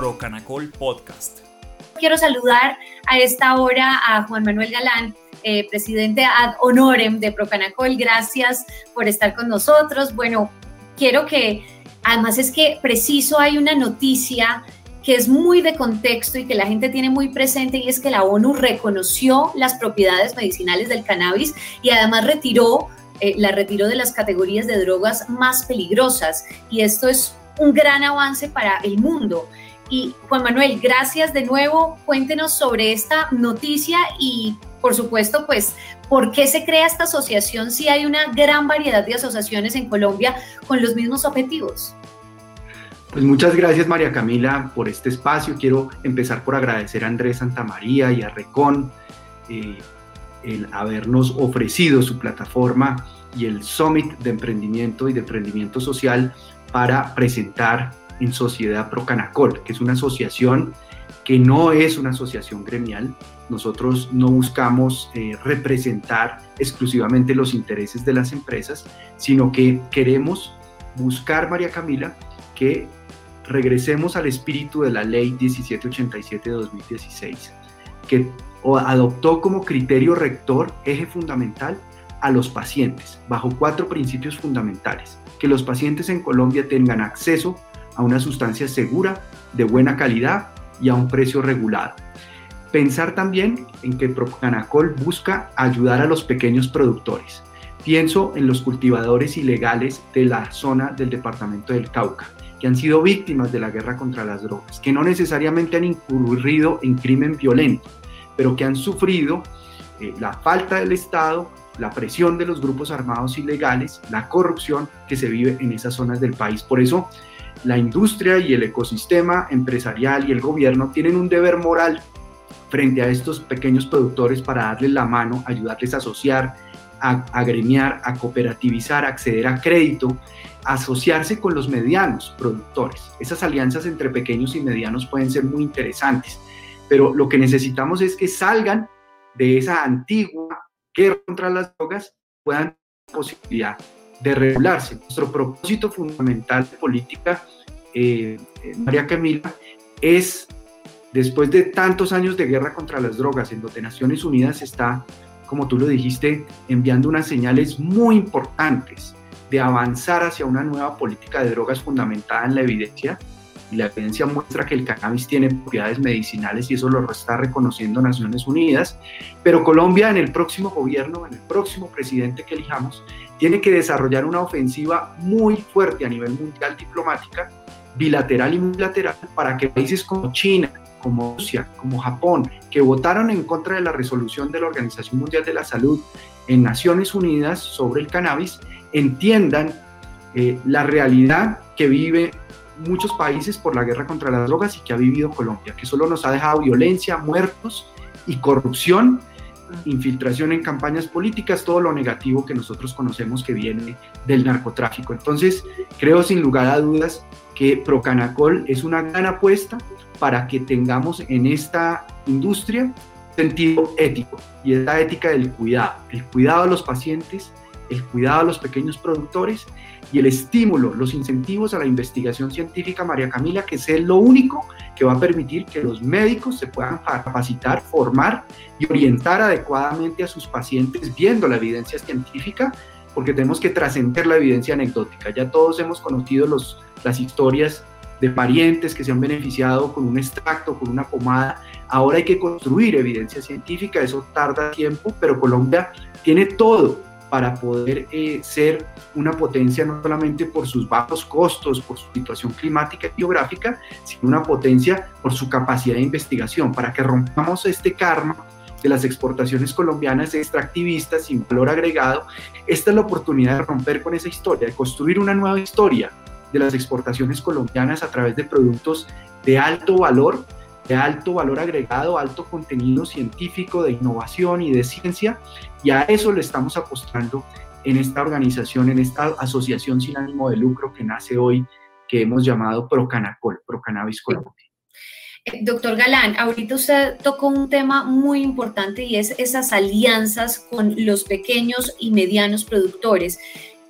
Procanacol Podcast. Quiero saludar a esta hora a Juan Manuel Galán, eh, presidente ad honorem de Procanacol. Gracias por estar con nosotros. Bueno, quiero que, además es que preciso hay una noticia que es muy de contexto y que la gente tiene muy presente y es que la ONU reconoció las propiedades medicinales del cannabis y además retiró, eh, la retiró de las categorías de drogas más peligrosas y esto es un gran avance para el mundo. Y Juan Manuel, gracias de nuevo. Cuéntenos sobre esta noticia y, por supuesto, pues, ¿por qué se crea esta asociación si hay una gran variedad de asociaciones en Colombia con los mismos objetivos? Pues muchas gracias María Camila por este espacio. Quiero empezar por agradecer a Andrés Santamaría y a Recon eh, el habernos ofrecido su plataforma y el Summit de Emprendimiento y de Emprendimiento Social para presentar en Sociedad Procanacol, que es una asociación que no es una asociación gremial. Nosotros no buscamos eh, representar exclusivamente los intereses de las empresas, sino que queremos buscar, María Camila, que regresemos al espíritu de la ley 1787 de 2016, que adoptó como criterio rector, eje fundamental, a los pacientes, bajo cuatro principios fundamentales. Que los pacientes en Colombia tengan acceso a una sustancia segura, de buena calidad y a un precio regulado. Pensar también en que Procanacol busca ayudar a los pequeños productores. Pienso en los cultivadores ilegales de la zona del departamento del Cauca, que han sido víctimas de la guerra contra las drogas, que no necesariamente han incurrido en crimen violento, pero que han sufrido eh, la falta del Estado, la presión de los grupos armados ilegales, la corrupción que se vive en esas zonas del país. Por eso, la industria y el ecosistema empresarial y el gobierno tienen un deber moral frente a estos pequeños productores para darles la mano, ayudarles a asociar, a agremiar, a cooperativizar, a acceder a crédito asociarse con los medianos productores. Esas alianzas entre pequeños y medianos pueden ser muy interesantes, pero lo que necesitamos es que salgan de esa antigua guerra contra las drogas, puedan posibilidad de regularse. Nuestro propósito fundamental de política, eh, eh, María Camila, es, después de tantos años de guerra contra las drogas, en donde Naciones Unidas está, como tú lo dijiste, enviando unas señales muy importantes de avanzar hacia una nueva política de drogas fundamentada en la evidencia. Y la evidencia muestra que el cannabis tiene propiedades medicinales y eso lo está reconociendo Naciones Unidas. Pero Colombia en el próximo gobierno, en el próximo presidente que elijamos, tiene que desarrollar una ofensiva muy fuerte a nivel mundial diplomática, bilateral y multilateral, para que países como China, como Rusia, como Japón, que votaron en contra de la resolución de la Organización Mundial de la Salud en Naciones Unidas sobre el cannabis, entiendan eh, la realidad que vive muchos países por la guerra contra las drogas y que ha vivido Colombia, que solo nos ha dejado violencia, muertos y corrupción, infiltración en campañas políticas, todo lo negativo que nosotros conocemos que viene del narcotráfico. Entonces, creo sin lugar a dudas que Procanacol es una gran apuesta para que tengamos en esta industria sentido ético y es la ética del cuidado, el cuidado a los pacientes, el cuidado a los pequeños productores y el estímulo, los incentivos a la investigación científica, María Camila, que es lo único que va a permitir que los médicos se puedan capacitar, formar y orientar adecuadamente a sus pacientes viendo la evidencia científica, porque tenemos que trascender la evidencia anecdótica. Ya todos hemos conocido los, las historias de parientes que se han beneficiado con un extracto, con una pomada. Ahora hay que construir evidencia científica, eso tarda tiempo, pero Colombia tiene todo para poder eh, ser una potencia no solamente por sus bajos costos, por su situación climática y geográfica, sino una potencia por su capacidad de investigación, para que rompamos este karma de las exportaciones colombianas extractivistas sin valor agregado. Esta es la oportunidad de romper con esa historia, de construir una nueva historia de las exportaciones colombianas a través de productos de alto valor de alto valor agregado, alto contenido científico, de innovación y de ciencia, y a eso le estamos apostando en esta organización, en esta asociación sin ánimo de lucro que nace hoy, que hemos llamado Procanacol, Procannabis Colombia. Eh, doctor Galán, ahorita usted tocó un tema muy importante y es esas alianzas con los pequeños y medianos productores.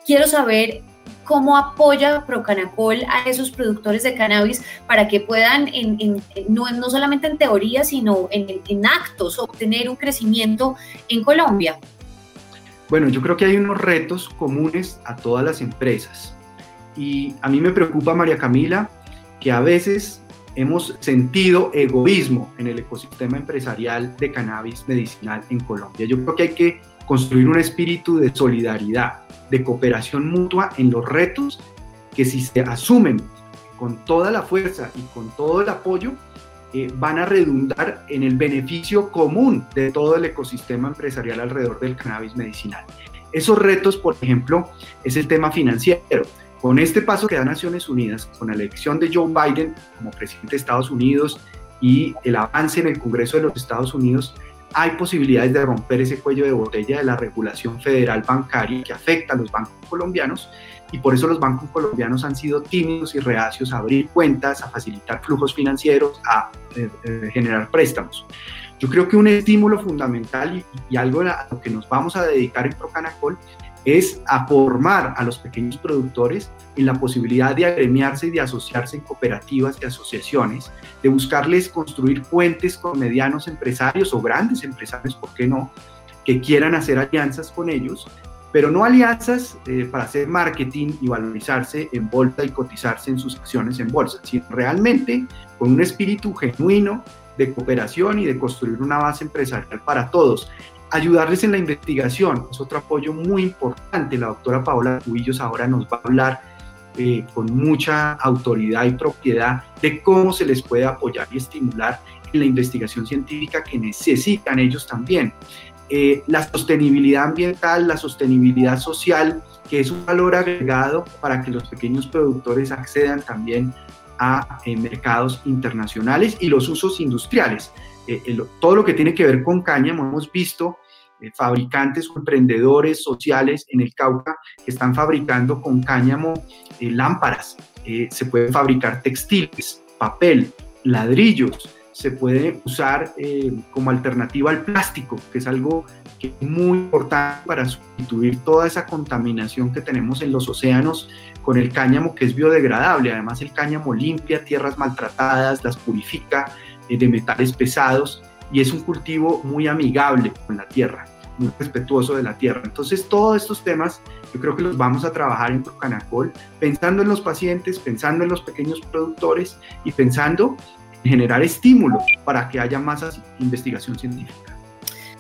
Quiero saber cómo apoya Procanacol a esos productores de cannabis para que puedan, no, no, solamente en teoría, sino en, en actos, obtener un crecimiento en Colombia? Bueno, yo creo que hay unos retos comunes a todas las empresas. Y a mí me preocupa, María Camila, que a veces hemos sentido egoísmo en el ecosistema empresarial de cannabis medicinal en Colombia. Yo creo que hay que construir un espíritu de solidaridad, de cooperación mutua en los retos que si se asumen con toda la fuerza y con todo el apoyo, eh, van a redundar en el beneficio común de todo el ecosistema empresarial alrededor del cannabis medicinal. Esos retos, por ejemplo, es el tema financiero. Con este paso que da Naciones Unidas, con la elección de Joe Biden como presidente de Estados Unidos y el avance en el Congreso de los Estados Unidos, hay posibilidades de romper ese cuello de botella de la regulación federal bancaria que afecta a los bancos colombianos y por eso los bancos colombianos han sido tímidos y reacios a abrir cuentas, a facilitar flujos financieros, a eh, eh, generar préstamos. Yo creo que un estímulo fundamental y, algo a lo que nos vamos a dedicar en Procanacol es a formar a los pequeños productores en la posibilidad de agremiarse y de asociarse en cooperativas y asociaciones, de buscarles construir puentes con medianos empresarios o grandes empresarios, ¿por qué no?, que quieran hacer alianzas con ellos pero no alianzas eh, para hacer marketing y valorizarse en bolsa y cotizarse en sus acciones en bolsa, sino realmente con un espíritu genuino de cooperación y de construir una base empresarial para todos. Ayudarles en la investigación es otro apoyo muy importante. La doctora Paola Cubillos ahora nos va a hablar eh, con mucha autoridad y propiedad de cómo se les puede apoyar y estimular en la investigación científica que necesitan ellos también. Eh, la sostenibilidad ambiental, la sostenibilidad social, que es un valor agregado para que los pequeños productores accedan también a eh, mercados internacionales y los usos industriales. Eh, todo lo que tiene que ver con cáñamo, hemos visto fabricantes o emprendedores sociales en el Cauca que están fabricando con cáñamo lámparas, se pueden fabricar textiles, papel, ladrillos, se puede usar eh, como alternativa al plástico, que es algo que es muy importante para sustituir toda esa contaminación que tenemos en los océanos con el cáñamo que es biodegradable. Además el cáñamo limpia tierras maltratadas, las purifica eh, de metales pesados y es un cultivo muy amigable con la tierra, muy respetuoso de la tierra. Entonces todos estos temas yo creo que los vamos a trabajar en Procanacol pensando en los pacientes, pensando en los pequeños productores y pensando generar estímulos para que haya más investigación científica.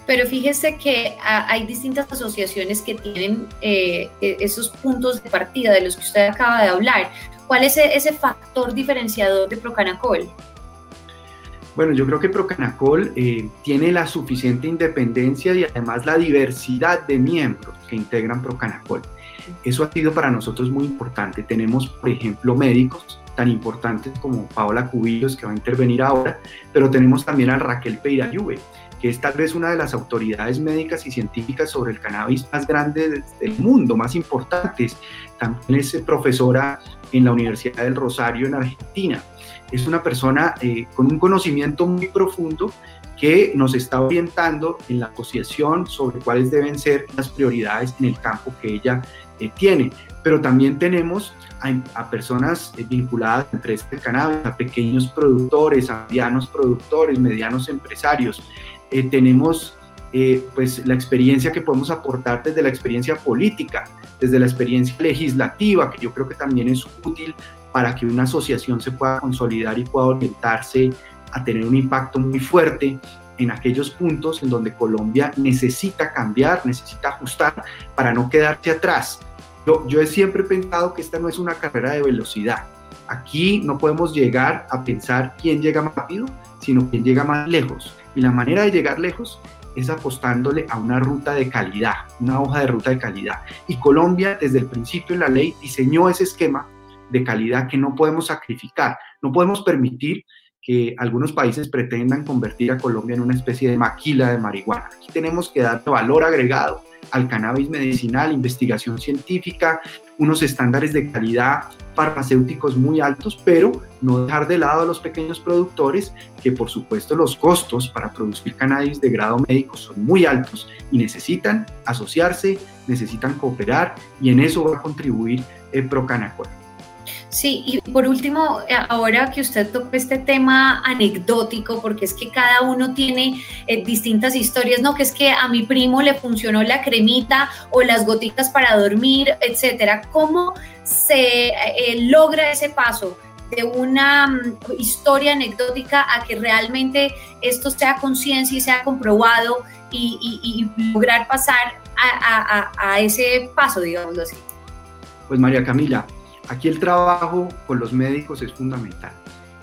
Pero fíjese que hay distintas asociaciones que tienen eh, e, esos puntos de partida de los que usted acaba de hablar. ¿Cuál es e, ese factor diferenciador de Procanacol? Bueno, yo creo que Procanacol eh, tiene la suficiente independencia y además la diversidad de miembros que integran Procanacol. Eso ha sido para nosotros muy importante. Tenemos, por ejemplo, médicos tan importantes como Paola Cubillos, que va a intervenir ahora, pero tenemos también a Raquel Peirayube, que es tal vez una de las autoridades médicas y científicas sobre el cannabis más grandes del mundo, más importantes. También es profesora en la Universidad del Rosario en Argentina. Es una persona eh, con un conocimiento muy profundo que nos está orientando en la asociación sobre cuáles deben ser las prioridades en el campo que ella eh, tiene. Pero también tenemos a, personas eh, vinculadas a empresas de cannabis, a pequeños productores, a medianos productores, medianos empresarios. Eh, tenemos eh, pues la experiencia que podemos aportar desde la experiencia política, desde la experiencia legislativa, que yo creo que también es útil para que una asociación se pueda consolidar y pueda orientarse a tener un impacto muy fuerte en aquellos puntos en donde Colombia necesita cambiar, necesita ajustar para no quedarse atrás yo, he siempre pensado que esta no es una carrera de velocidad. Aquí no podemos llegar a pensar quién llega más rápido, sino quién llega más lejos. Y la manera de llegar lejos es apostándole a una ruta de calidad, una hoja de ruta de calidad. Y Colombia, desde el principio de la ley, diseñó ese esquema de calidad que no podemos sacrificar. No podemos permitir que algunos países pretendan convertir a Colombia en una especie de maquila de marihuana. Aquí tenemos que dar valor agregado al cannabis medicinal, investigación científica, unos estándares de calidad farmacéuticos muy altos, pero no dejar de lado a los pequeños productores, que por supuesto los costos para producir cannabis de grado médico son muy altos y necesitan asociarse, necesitan cooperar y en eso va a contribuir el Procanacol. Sí, y por último, eh, ahora que usted tocó este tema anecdótico, porque es que cada uno tiene eh, distintas historias, ¿no? Que es que a mi primo le funcionó la cremita o las gotitas para dormir, etcétera. ¿Cómo se eh, logra ese paso? de una mm, historia anecdótica a que realmente esto sea conciencia y sea comprobado y, lograr pasar a, a, ese paso, digámoslo así. Pues María Camila, Aquí el trabajo con los médicos es fundamental.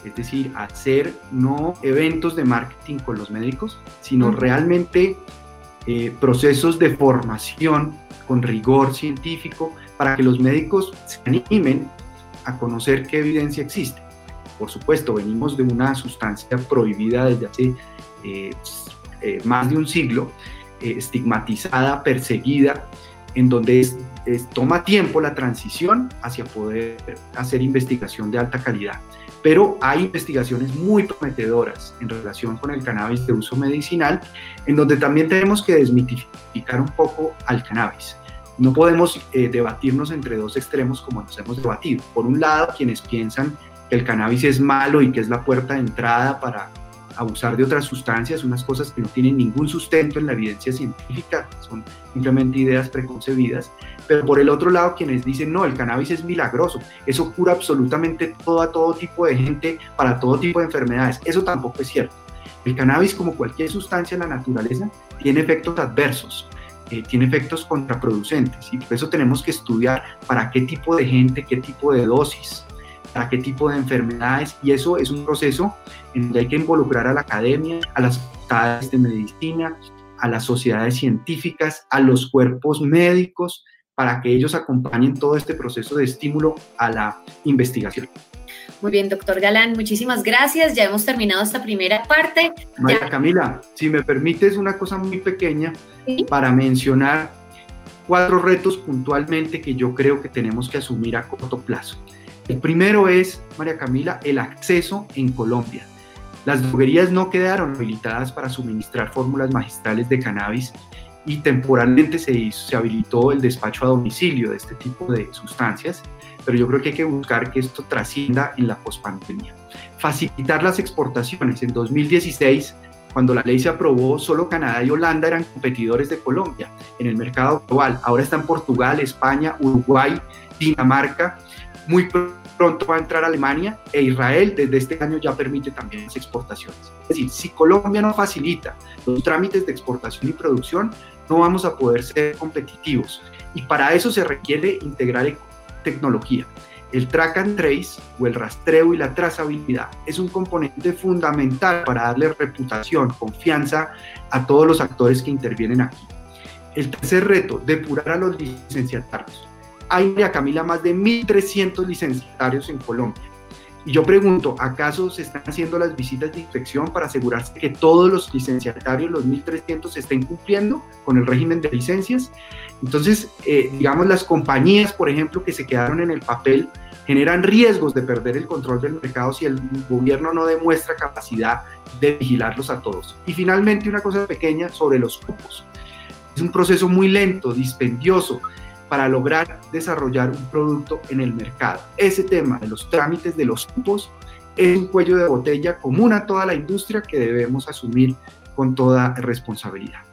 Es decir, hacer no eventos de marketing con los médicos, sino realmente eh, procesos de formación con rigor científico para que los médicos se animen a conocer qué evidencia existe. Por supuesto, venimos de una sustancia prohibida desde hace eh, eh, más de un siglo, estigmatizada, perseguida, en donde es toma tiempo la transición hacia poder hacer investigación de alta calidad. Pero hay investigaciones muy prometedoras en relación con el cannabis de uso medicinal, en donde también tenemos que desmitificar un poco al cannabis. No podemos eh, debatirnos entre dos extremos como nos hemos debatido. Por un lado, quienes piensan que el cannabis es malo y que es la puerta de entrada para abusar de otras sustancias, unas cosas que no tienen ningún sustento en la evidencia científica, son simplemente ideas preconcebidas, pero por el otro lado quienes dicen, no, el cannabis es milagroso, eso cura absolutamente todo a todo tipo de gente para todo tipo de enfermedades, eso tampoco es cierto. El cannabis, como cualquier sustancia en la naturaleza, tiene efectos adversos, eh, tiene efectos contraproducentes y por eso tenemos que estudiar para qué tipo de gente, qué tipo de dosis, para qué tipo de enfermedades y eso es un proceso en donde hay que involucrar a la academia, a las facultades de medicina, a las sociedades científicas, a los cuerpos médicos, para que ellos acompañen todo este proceso de estímulo a la investigación. Muy bien, doctor Galán, muchísimas gracias. Ya hemos terminado esta primera parte. María Camila, si me permites una cosa muy pequeña para mencionar cuatro retos puntualmente que yo creo que tenemos que asumir a corto plazo. El primero es, María Camila, el acceso en Colombia. Las droguerías no quedaron habilitadas para suministrar fórmulas magistrales de cannabis y temporalmente se, se habilitó el despacho a domicilio de este tipo de sustancias, pero yo creo que hay que buscar que esto trascienda en la pospandemia. Facilitar las exportaciones. En 2016 cuando la ley se aprobó, solo Canadá y Holanda eran competidores de Colombia en el mercado global. Ahora están Portugal, España, Uruguay, Dinamarca muy pronto va a entrar Alemania e Israel desde este año ya permite también las exportaciones. Es decir, si Colombia no facilita los trámites de exportación y producción, no vamos a poder ser competitivos. Y para eso se requiere integrar tecnología. El track and trace o el rastreo y la trazabilidad es un componente fundamental para darle reputación, confianza a todos los actores que intervienen aquí. El tercer reto, depurar a los licenciatarios hay, María Camila, más de 1.300 licenciatarios en Colombia. Y yo pregunto, ¿acaso se están haciendo las visitas de inspección para asegurarse que todos los licenciatarios, los 1.300, estén cumpliendo con el régimen de licencias? Entonces, eh, digamos, las compañías, por ejemplo, que se quedaron en el papel, generan riesgos de perder el control del mercado si el gobierno no demuestra capacidad de vigilarlos a todos. Y finalmente, una cosa pequeña sobre los cupos. Es un proceso muy lento, dispendioso, para lograr desarrollar un producto en el mercado. Ese tema de los trámites de los cupos es un cuello de botella común a toda la industria que debemos asumir con toda responsabilidad.